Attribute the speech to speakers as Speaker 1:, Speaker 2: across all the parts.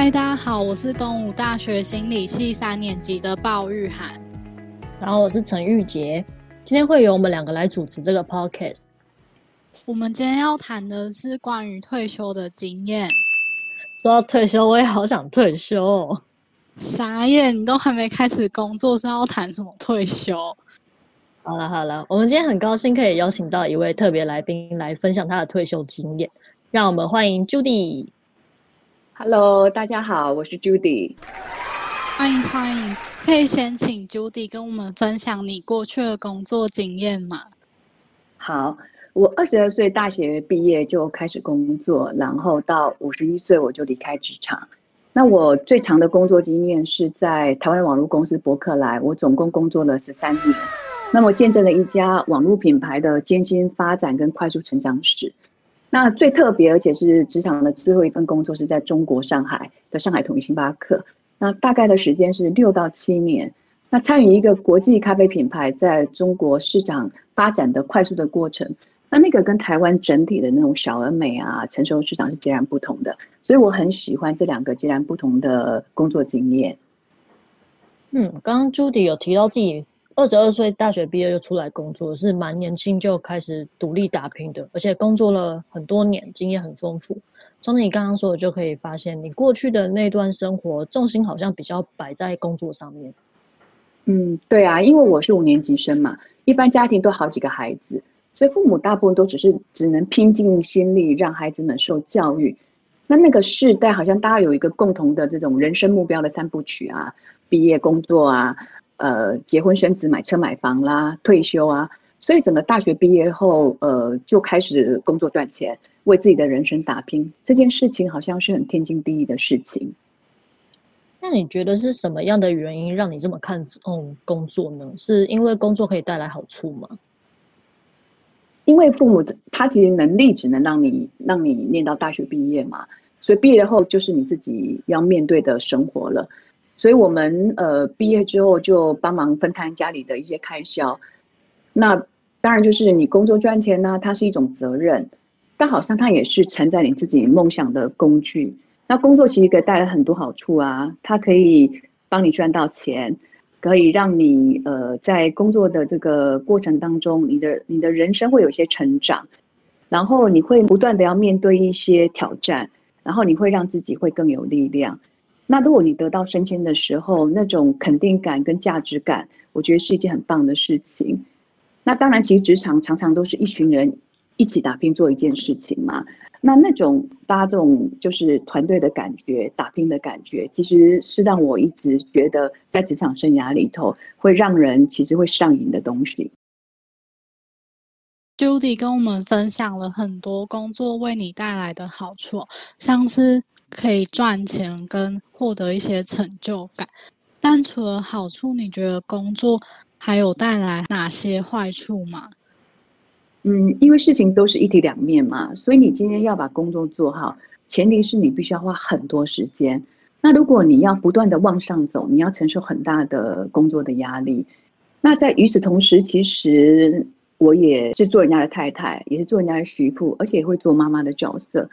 Speaker 1: 嗨，大家好，我是东吴大学心理系三年级的鲍玉涵，
Speaker 2: 然后我是陈玉杰，今天会由我们两个来主持这个 podcast。
Speaker 1: 我们今天要谈的是关于退休的经验。
Speaker 2: 说到退休，我也好想退休。
Speaker 1: 傻眼，你都还没开始工作，是要谈什么退休？
Speaker 2: 好了好了，我们今天很高兴可以邀请到一位特别来宾来分享他的退休经验，让我们欢迎 Judy。
Speaker 3: Hello，大家好，我是 Judy。
Speaker 1: 欢迎欢迎，可以先请 Judy 跟我们分享你过去的工作经验吗？
Speaker 3: 好，我二十二岁大学毕业就开始工作，然后到五十一岁我就离开职场。那我最长的工作经验是在台湾网络公司博客来，我总共工作了十三年。那么见证了一家网络品牌的艰辛发展跟快速成长史。那最特别，而且是职场的最后一份工作，是在中国上海的上海统一星巴克。那大概的时间是六到七年。那参与一个国际咖啡品牌在中国市场发展的快速的过程，那那个跟台湾整体的那种小而美啊成熟市场是截然不同的。所以我很喜欢这两个截然不同的工作经验。
Speaker 2: 嗯，刚刚朱迪有提到自己。二十二岁大学毕业就出来工作，是蛮年轻就开始独立打拼的，而且工作了很多年，经验很丰富。从你刚刚说的就可以发现，你过去的那段生活重心好像比较摆在工作上面。
Speaker 3: 嗯，对啊，因为我是五年级生嘛，一般家庭都好几个孩子，所以父母大部分都只是只能拼尽心力让孩子们受教育。那那个世代好像大家有一个共同的这种人生目标的三部曲啊，毕业、工作啊。呃，结婚生子、买车买房啦，退休啊，所以整个大学毕业后，呃，就开始工作赚钱，为自己的人生打拼。这件事情好像是很天经地义的事情。
Speaker 2: 那你觉得是什么样的原因让你这么看重工作呢？是因为工作可以带来好处吗？
Speaker 3: 因为父母他其实能力只能让你让你念到大学毕业嘛，所以毕业后就是你自己要面对的生活了。所以，我们呃毕业之后就帮忙分摊家里的一些开销。那当然就是你工作赚钱呢，它是一种责任，但好像它也是承载你自己梦想的工具。那工作其实可以带来很多好处啊，它可以帮你赚到钱，可以让你呃在工作的这个过程当中，你的你的人生会有一些成长，然后你会不断的要面对一些挑战，然后你会让自己会更有力量。那如果你得到升迁的时候，那种肯定感跟价值感，我觉得是一件很棒的事情。那当然，其实职场常常都是一群人一起打拼做一件事情嘛。那那种大家这种就是团队的感觉、打拼的感觉，其实是让我一直觉得在职场生涯里头会让人其实会上瘾的东西。
Speaker 1: Judy 跟我们分享了很多工作为你带来的好处，像是。可以赚钱跟获得一些成就感，但除了好处，你觉得工作还有带来哪些坏处吗？
Speaker 3: 嗯，因为事情都是一体两面嘛，所以你今天要把工作做好，前提是你必须要花很多时间。那如果你要不断的往上走，你要承受很大的工作的压力。那在与此同时，其实我也是做人家的太太，也是做人家的媳妇，而且也会做妈妈的角色。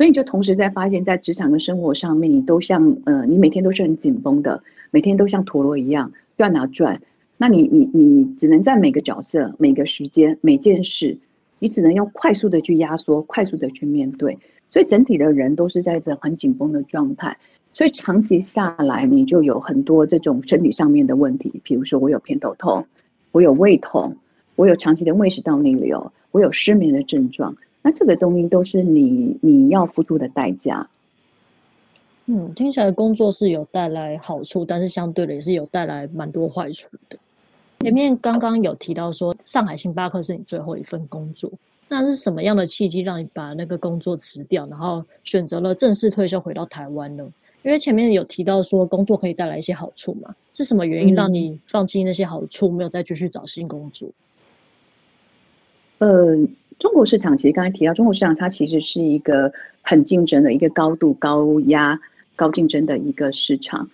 Speaker 3: 所以你就同时在发现，在职场跟生活上面，你都像呃，你每天都是很紧绷的，每天都像陀螺一样转啊转。那你你你只能在每个角色、每个时间、每件事，你只能用快速的去压缩，快速的去面对。所以整体的人都是在这很紧绷的状态。所以长期下来，你就有很多这种身体上面的问题，比如说我有偏头痛，我有胃痛，我有长期的胃食道逆流，我有失眠的症状。那这个东西都是你你要付出的代价。
Speaker 2: 嗯，听起来工作是有带来好处，但是相对的也是有带来蛮多坏处的。前面刚刚有提到说，上海星巴克是你最后一份工作，那是什么样的契机让你把那个工作辞掉，然后选择了正式退休回到台湾呢？因为前面有提到说工作可以带来一些好处嘛，是什么原因让你放弃那些好处，没有再继续找新工作？
Speaker 3: 呃。中国市场其实刚才提到，中国市场它其实是一个很竞争的一个高度高压、高竞争的一个市场。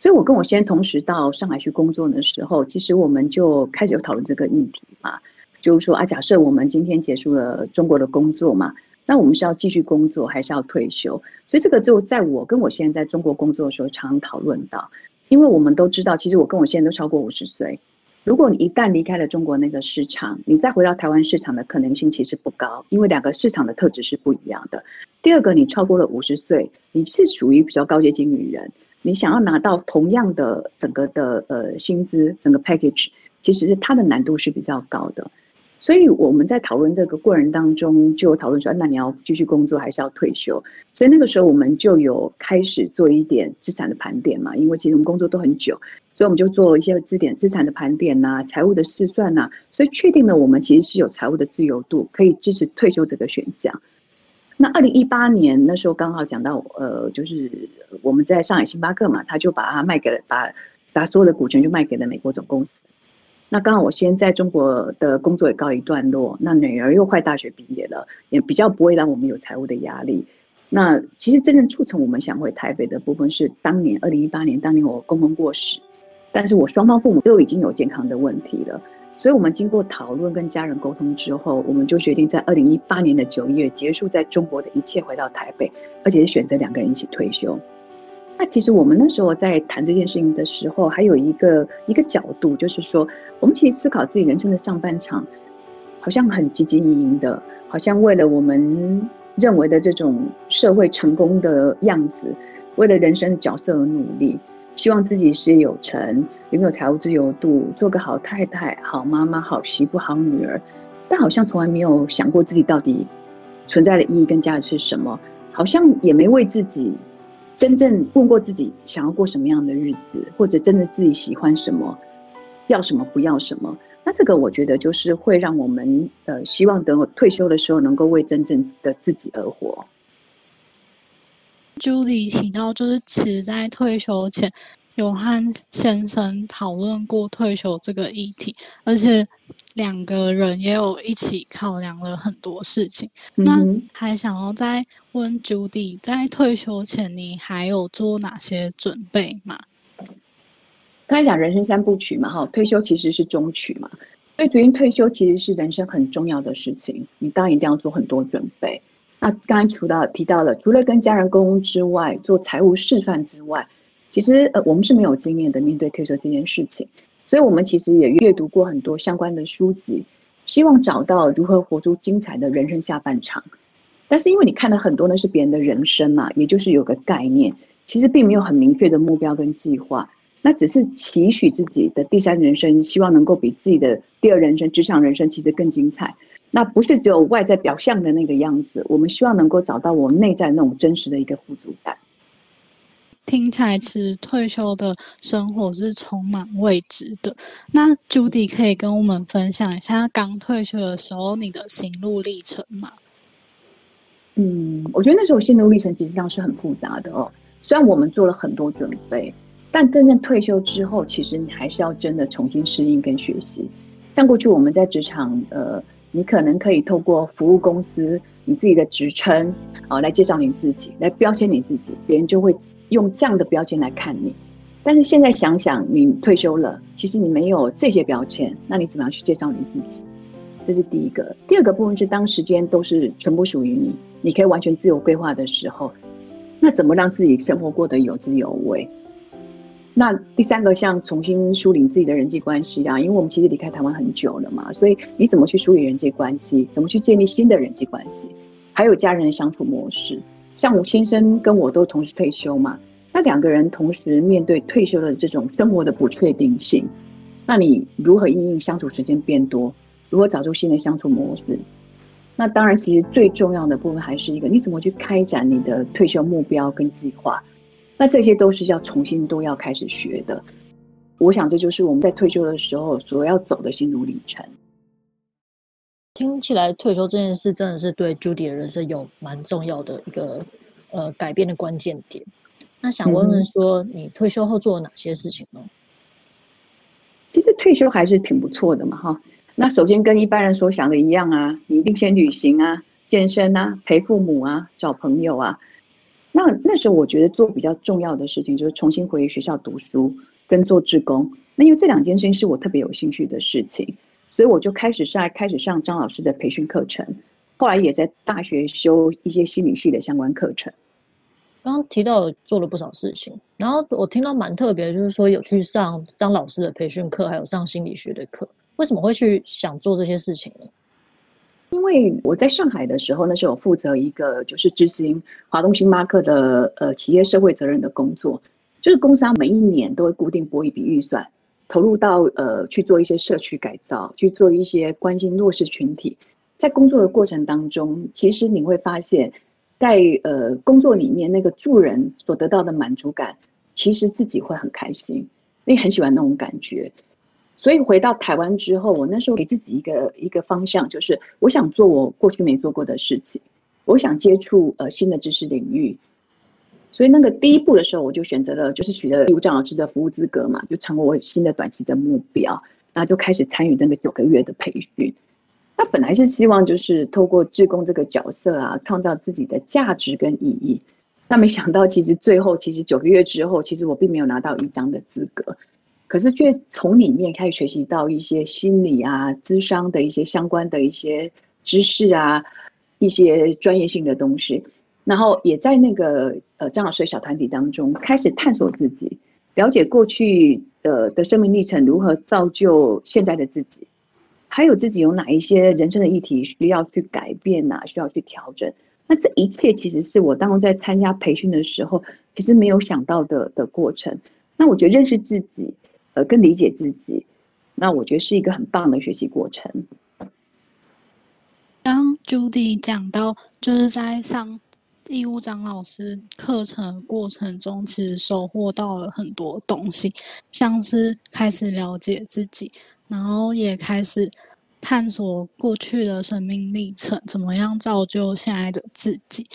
Speaker 3: 所以我跟我先同时到上海去工作的时候，其实我们就开始有讨论这个议题嘛，就是说啊，假设我们今天结束了中国的工作嘛，那我们是要继续工作，还是要退休？所以这个就在我跟我现在在中国工作的时候，常讨论到，因为我们都知道，其实我跟我现在都超过五十岁。如果你一旦离开了中国那个市场，你再回到台湾市场的可能性其实不高，因为两个市场的特质是不一样的。第二个，你超过了五十岁，你是属于比较高阶经理人，你想要拿到同样的整个的呃薪资，整个 package，其实是它的难度是比较高的。所以我们在讨论这个过程当中，就有讨论说，那你要继续工作还是要退休？所以那个时候我们就有开始做一点资产的盘点嘛，因为其实我们工作都很久。所以我们就做一些资点资产的盘点呐，财务的试算呐，所以确定了我们其实是有财务的自由度，可以支持退休这个选项。那二零一八年那时候刚好讲到，呃，就是我们在上海星巴克嘛，他就把它卖给了，把把所有的股权就卖给了美国总公司。那刚好我先在中国的工作也告一段落，那女儿又快大学毕业了，也比较不会让我们有财务的压力。那其实真正促成我们想回台北的部分是当年二零一八年，当年我公公过世。但是我双方父母都已经有健康的问题了，所以我们经过讨论跟家人沟通之后，我们就决定在二零一八年的九月结束在中国的一切，回到台北，而且是选择两个人一起退休。那其实我们那时候在谈这件事情的时候，还有一个一个角度，就是说我们其实思考自己人生的上半场，好像很汲汲营营的，好像为了我们认为的这种社会成功的样子，为了人生的角色而努力。希望自己事业有成，拥有财务自由度，做个好太太、好妈妈、好媳妇、好女儿，但好像从来没有想过自己到底存在的意义跟价值是什么，好像也没为自己真正问过自己想要过什么样的日子，或者真的自己喜欢什么，要什么不要什么。那这个我觉得就是会让我们呃，希望等我退休的时候，能够为真正的自己而活。
Speaker 1: Judy 提到，就是其实，在退休前有和先生讨论过退休这个议题，而且两个人也有一起考量了很多事情。那还想要再问朱迪在退休前你还有做哪些准备吗？
Speaker 3: 刚才讲人生三部曲嘛，哈，退休其实是中曲嘛，所以决定退休其实是人生很重要的事情，你当然一定要做很多准备。那刚才除到提到了，除了跟家人沟通之外，做财务示范之外，其实呃我们是没有经验的面对退休这件事情，所以我们其实也阅读过很多相关的书籍，希望找到如何活出精彩的人生下半场。但是因为你看的很多呢是别人的人生嘛，也就是有个概念，其实并没有很明确的目标跟计划，那只是期许自己的第三人生，希望能够比自己的第二人生职场人生其实更精彩。那不是只有外在表象的那个样子，我们希望能够找到我们内在那种真实的一个富足感。
Speaker 1: 听起来，其实退休的生活是充满未知的。那 Judy 可以跟我们分享一下刚退休的时候你的心路历程吗？
Speaker 3: 嗯，我觉得那时候心路历程其实上是很复杂的哦。虽然我们做了很多准备，但真正退休之后，其实你还是要真的重新适应跟学习。像过去我们在职场，呃。你可能可以透过服务公司你自己的职称啊来介绍你自己，来标签你自己，别人就会用这样的标签来看你。但是现在想想，你退休了，其实你没有这些标签，那你怎么样去介绍你自己？这是第一个。第二个部分是当时间都是全部属于你，你可以完全自由规划的时候，那怎么让自己生活过得有滋有味？那第三个，像重新梳理自己的人际关系啊，因为我们其实离开台湾很久了嘛，所以你怎么去梳理人际关系，怎么去建立新的人际关系，还有家人的相处模式。像我先生跟我都同时退休嘛，那两个人同时面对退休的这种生活的不确定性，那你如何应应相处时间变多，如何找出新的相处模式？那当然，其实最重要的部分还是一个，你怎么去开展你的退休目标跟计划。那这些都是要重新都要开始学的，我想这就是我们在退休的时候所要走的心路历程。
Speaker 2: 听起来退休这件事真的是对 Judy 的人生有蛮重要的一个呃改变的关键点。那想问问说，你退休后做了哪些事情呢？
Speaker 3: 其实退休还是挺不错的嘛，哈。那首先跟一般人所想的一样啊，你一定先旅行啊、健身啊、陪父母啊、找朋友啊。那那时候我觉得做比较重要的事情就是重新回学校读书跟做志工。那因为这两件事情是我特别有兴趣的事情，所以我就开始上开始上张老师的培训课程。后来也在大学修一些心理系的相关课程。
Speaker 2: 刚刚提到做了不少事情，然后我听到蛮特别，就是说有去上张老师的培训课，还有上心理学的课。为什么会去想做这些事情呢？
Speaker 3: 因为我在上海的时候，那时候我负责一个就是执行华东星巴克的呃企业社会责任的工作，就是公司每一年都会固定拨一笔预算，投入到呃去做一些社区改造，去做一些关心弱势群体。在工作的过程当中，其实你会发现。在呃工作里面，那个助人所得到的满足感，其实自己会很开心，你很喜欢那种感觉。所以回到台湾之后，我那时候给自己一个一个方向，就是我想做我过去没做过的事情，我想接触呃新的知识领域。所以那个第一步的时候，我就选择了就是取得义务张老师的服务资格嘛，就成为我新的短期的目标，然后就开始参与那个九个月的培训。他本来是希望就是透过志工这个角色啊，创造自己的价值跟意义。那没想到，其实最后其实九个月之后，其实我并没有拿到一张的资格，可是却从里面开始学习到一些心理啊、智商的一些相关的一些知识啊，一些专业性的东西。然后也在那个呃张老师的小团体当中，开始探索自己，了解过去的的生命历程如何造就现在的自己。还有自己有哪一些人生的议题需要去改变呐？需要去调整？那这一切其实是我当初在参加培训的时候，其实没有想到的的过程。那我觉得认识自己，呃，更理解自己，那我觉得是一个很棒的学习过程。
Speaker 1: 当 Judy 讲到，就是在上义务张老师课程过程中，其实收获到了很多东西，像是开始了解自己。然后也开始探索过去的生命历程，怎么样造就现在的自己。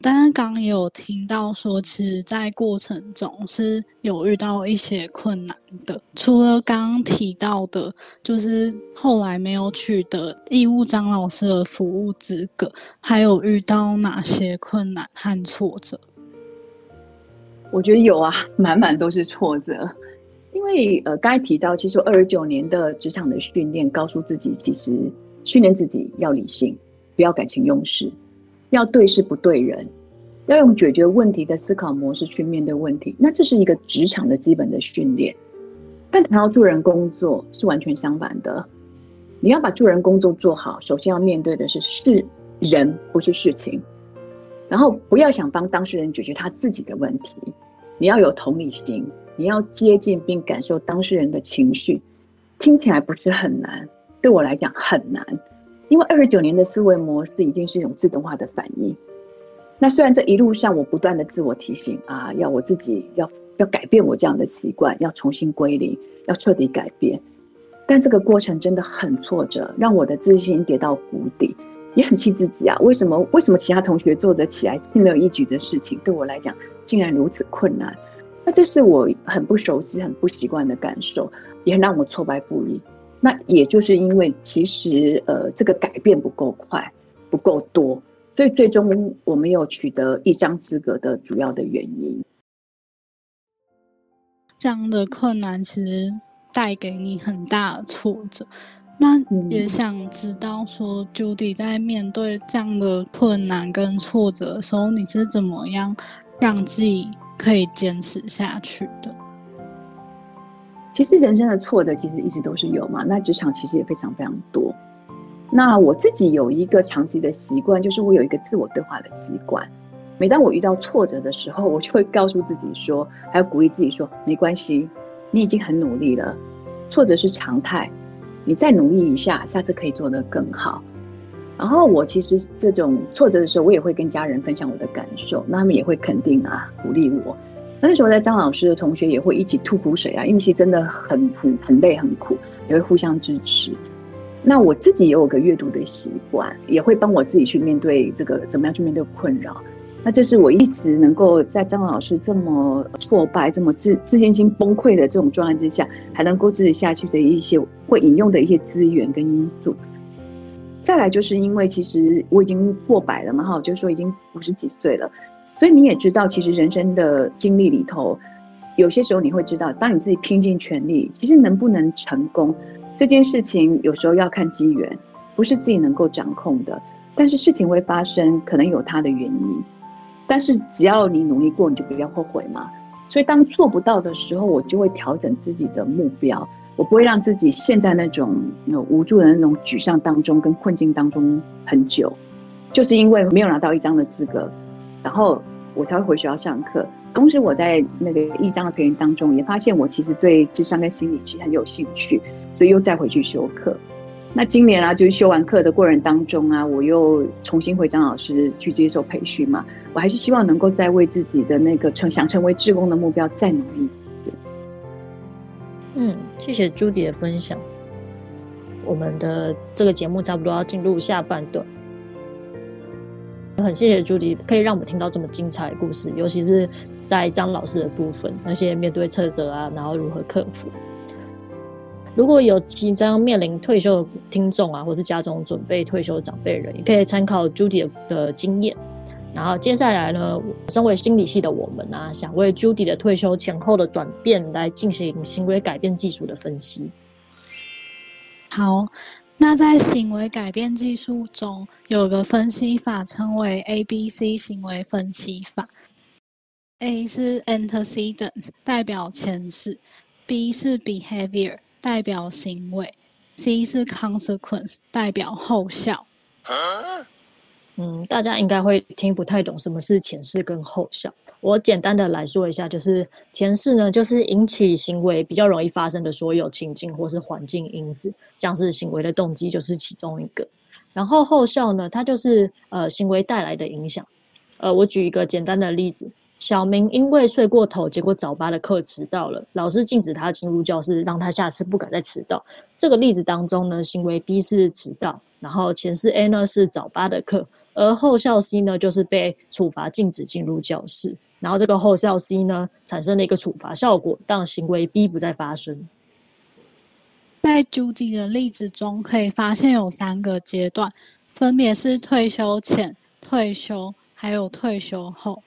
Speaker 1: 但是刚也有听到说，其实，在过程中是有遇到一些困难的。除了刚刚提到的，就是后来没有取得义务张老师的服务资格，还有遇到哪些困难和挫折？
Speaker 3: 我觉得有啊，满满都是挫折。因为呃，刚才提到，其实二十九年的职场的训练，告诉自己，其实训练自己要理性，不要感情用事，要对事不对人，要用解决问题的思考模式去面对问题。那这是一个职场的基本的训练。但谈到助人工作是完全相反的，你要把助人工作做好，首先要面对的是是人，不是事情。然后不要想帮当事人解决他自己的问题，你要有同理心。你要接近并感受当事人的情绪，听起来不是很难，对我来讲很难，因为二十九年的思维模式已经是一种自动化的反应。那虽然这一路上我不断的自我提醒啊，要我自己要要改变我这样的习惯，要重新归零，要彻底改变，但这个过程真的很挫折，让我的自信跌到谷底，也很气自己啊！为什么为什么其他同学做得起来轻而易举的事情，对我来讲竟然如此困难？那这是我很不熟悉、很不习惯的感受，也很让我挫败不已。那也就是因为其实呃这个改变不够快、不够多，所以最终我没有取得一张资格的主要的原因。
Speaker 1: 这样的困难其实带给你很大的挫折。那也想知道说，Judy 在面对这样的困难跟挫折的时候，你是怎么样让自己？可以坚持下去的。
Speaker 3: 其实人生的挫折其实一直都是有嘛，那职场其实也非常非常多。那我自己有一个长期的习惯，就是我有一个自我对话的习惯。每当我遇到挫折的时候，我就会告诉自己说，还要鼓励自己说，没关系，你已经很努力了，挫折是常态，你再努力一下，下次可以做得更好。然后我其实这种挫折的时候，我也会跟家人分享我的感受，那他们也会肯定啊，鼓励我。那那时候在张老师的同学也会一起吐苦水啊，因为其实真的很很很累很苦，也会互相支持。那我自己也有个阅读的习惯，也会帮我自己去面对这个怎么样去面对困扰。那这是我一直能够在张老师这么挫败、这么自自信心崩溃的这种状态之下，还能够支持下去的一些会引用的一些资源跟因素。再来就是因为其实我已经过百了嘛，哈，就是说已经五十几岁了，所以你也知道，其实人生的经历里头，有些时候你会知道，当你自己拼尽全力，其实能不能成功这件事情，有时候要看机缘，不是自己能够掌控的。但是事情会发生，可能有它的原因。但是只要你努力过，你就不要后悔嘛。所以当做不到的时候，我就会调整自己的目标，我不会让自己陷在那种无助的那种沮丧当中跟困境当中很久。就是因为没有拿到一张的资格，然后我才会回学校上课。同时我在那个一张的培训当中，也发现我其实对智商跟心理其实很有兴趣，所以又再回去修课。那今年啊，就是修完课的过程当中啊，我又重新回张老师去接受培训嘛。我还是希望能够再为自己的那个成想成为志工的目标再努力。
Speaker 2: 嗯，谢谢朱迪的分享。我们的这个节目差不多要进入下半段，很谢谢朱迪可以让我们听到这么精彩的故事，尤其是在张老师的部分，那些面对挫折啊，然后如何克服。如果有即将面临退休的听众啊，或是家中准备退休的长辈人，也可以参考 Judy 的经验。然后接下来呢，身为心理系的我们啊，想为 Judy 的退休前后的转变来进行行为改变技术的分析。
Speaker 1: 好，那在行为改变技术中，有个分析法称为 A B C 行为分析法。A 是 antecedents，代表前世；B 是 behavior。代表行为，C 是 consequence，代表后效。
Speaker 2: 嗯，大家应该会听不太懂什么是前世跟后效。我简单的来说一下，就是前世呢，就是引起行为比较容易发生的所有情境或是环境因子，像是行为的动机就是其中一个。然后后效呢，它就是呃行为带来的影响。呃，我举一个简单的例子。小明因为睡过头，结果早八的课迟到了。老师禁止他进入教室，让他下次不敢再迟到。这个例子当中呢，行为 B 是迟到，然后前世 A 呢是早八的课，而后效 C 呢就是被处罚禁止进入教室。然后这个后效 C 呢产生了一个处罚效果，让行为 B 不再发生。
Speaker 1: 在朱迪的例子中，可以发现有三个阶段，分别是退休前、退休还有退休后。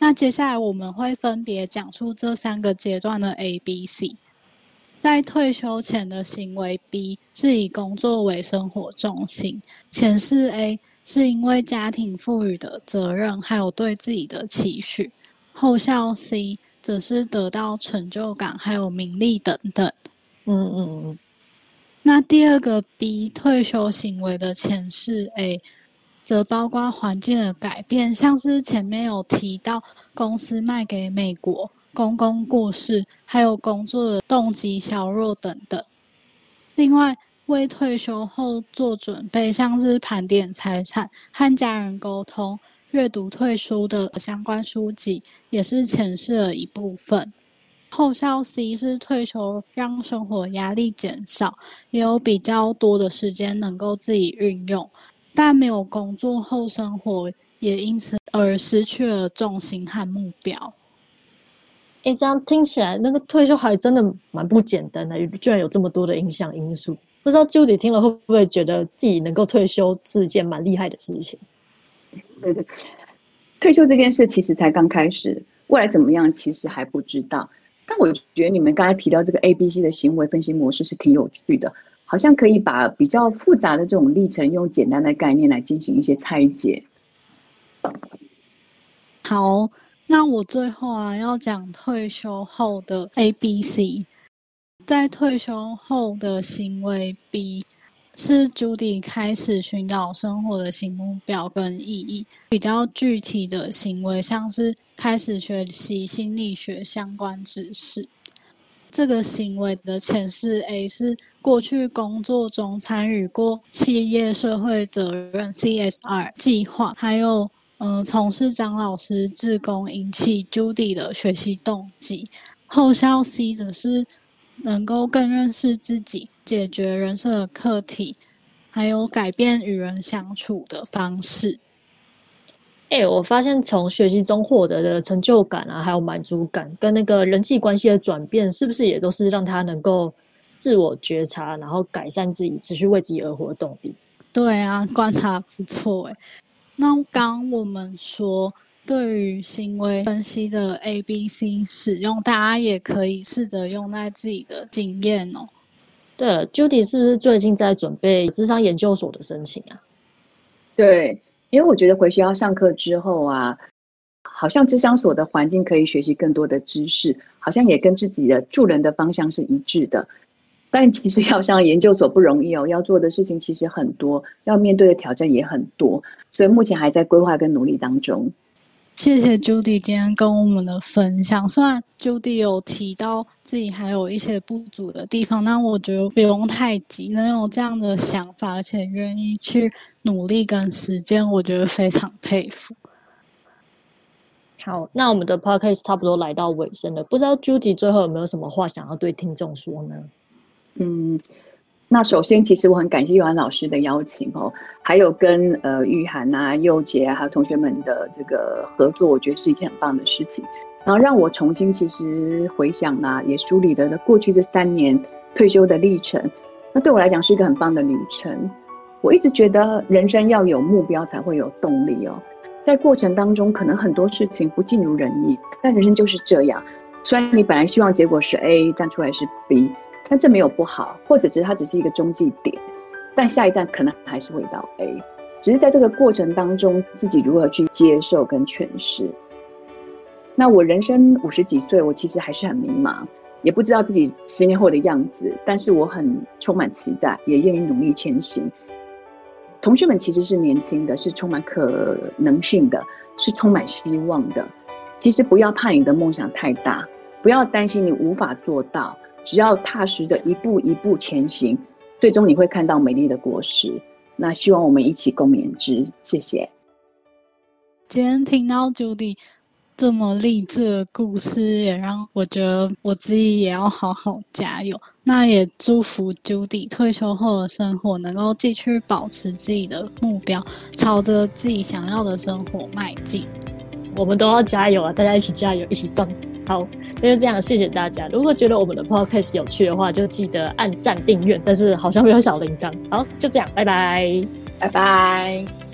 Speaker 1: 那接下来我们会分别讲述这三个阶段的 A、B、C。在退休前的行为 B 是以工作为生活重心，前世 A 是因为家庭赋予的责任还有对自己的期许，后效 C 则是得到成就感还有名利等等。
Speaker 2: 嗯嗯嗯。
Speaker 1: 那第二个 B 退休行为的前世 A。则包括环境的改变，像是前面有提到公司卖给美国、公公过世，还有工作的动机削弱等等。另外，为退休后做准备，像是盘点财产、和家人沟通、阅读退休的相关书籍，也是前世的一部分。后效 C 是退休让生活压力减少，也有比较多的时间能够自己运用。但没有工作后，生活也因此而失去了重心和目标。
Speaker 2: 哎，这样听起来，那个退休还真的蛮不简单的，居然有这么多的影响因素。不知道 Judy 听了会不会觉得自己能够退休是一件蛮厉害的事情？
Speaker 3: 对对，退休这件事其实才刚开始，未来怎么样其实还不知道。但我觉得你们刚才提到这个 A、B、C 的行为分析模式是挺有趣的。好像可以把比较复杂的这种历程，用简单的概念来进行一些拆解。
Speaker 1: 好，那我最后啊要讲退休后的 A、B、C。在退休后的行为 B，是 Judy 开始寻找生活的新目标跟意义。比较具体的行为，像是开始学习心理学相关知识。这个行为的前世 A 是过去工作中参与过企业社会责任 CSR 计划，还有嗯从事张老师志工引起 Judy 的学习动机。后效 C 则是能够更认识自己，解决人生的课题，还有改变与人相处的方式。
Speaker 2: 哎，我发现从学习中获得的成就感啊，还有满足感，跟那个人际关系的转变，是不是也都是让他能够自我觉察，然后改善自己，持续为自己而活的动力？
Speaker 1: 对啊，观察不错哎。那刚我们说对于行为分析的 A、B、C 使用，大家也可以试着用在自己的经验哦。
Speaker 2: 对了，Judy 是不是最近在准备智商研究所的申请啊？
Speaker 3: 对，因为我觉得回学校上课之后啊，好像智商所的环境可以学习更多的知识，好像也跟自己的助人的方向是一致的。但其实要上研究所不容易哦，要做的事情其实很多，要面对的挑战也很多，所以目前还在规划跟努力当中。
Speaker 1: 谢谢 Judy 今天跟我们的分享。虽然 Judy 有提到自己还有一些不足的地方，但我觉得不用太急，能有这样的想法，而且愿意去努力跟实践，我觉得非常佩服。
Speaker 2: 好，那我们的 podcast 差不多来到尾声了，不知道 Judy 最后有没有什么话想要对听众说呢？
Speaker 3: 嗯，那首先，其实我很感谢玉涵老师的邀请哦，还有跟呃玉涵啊、佑杰啊，还有同学们的这个合作，我觉得是一件很棒的事情。然后让我重新其实回想啊，也梳理了过去这三年退休的历程。那对我来讲是一个很棒的旅程。我一直觉得人生要有目标才会有动力哦。在过程当中，可能很多事情不尽如人意，但人生就是这样。虽然你本来希望结果是 A，但出来是 B。但这没有不好，或者只是它只是一个中继点，但下一站可能还是会到 A，只是在这个过程当中，自己如何去接受跟诠释。那我人生五十几岁，我其实还是很迷茫，也不知道自己十年后的样子，但是我很充满期待，也愿意努力前行。同学们其实是年轻的，是充满可能性的，是充满希望的。其实不要怕你的梦想太大，不要担心你无法做到。只要踏实的一步一步前行，最终你会看到美丽的果实。那希望我们一起共勉之。谢谢。
Speaker 1: 今天听到 Judy 这么励志的故事，也让我觉得我自己也要好好加油。那也祝福 Judy 退休后的生活能够继续保持自己的目标，朝着自己想要的生活迈进。
Speaker 2: 我们都要加油啊！大家一起加油，一起棒！好，那就这样，谢谢大家。如果觉得我们的 podcast 有趣的话，就记得按赞订阅。但是好像没有小铃铛。好，就这样，拜拜，
Speaker 3: 拜拜。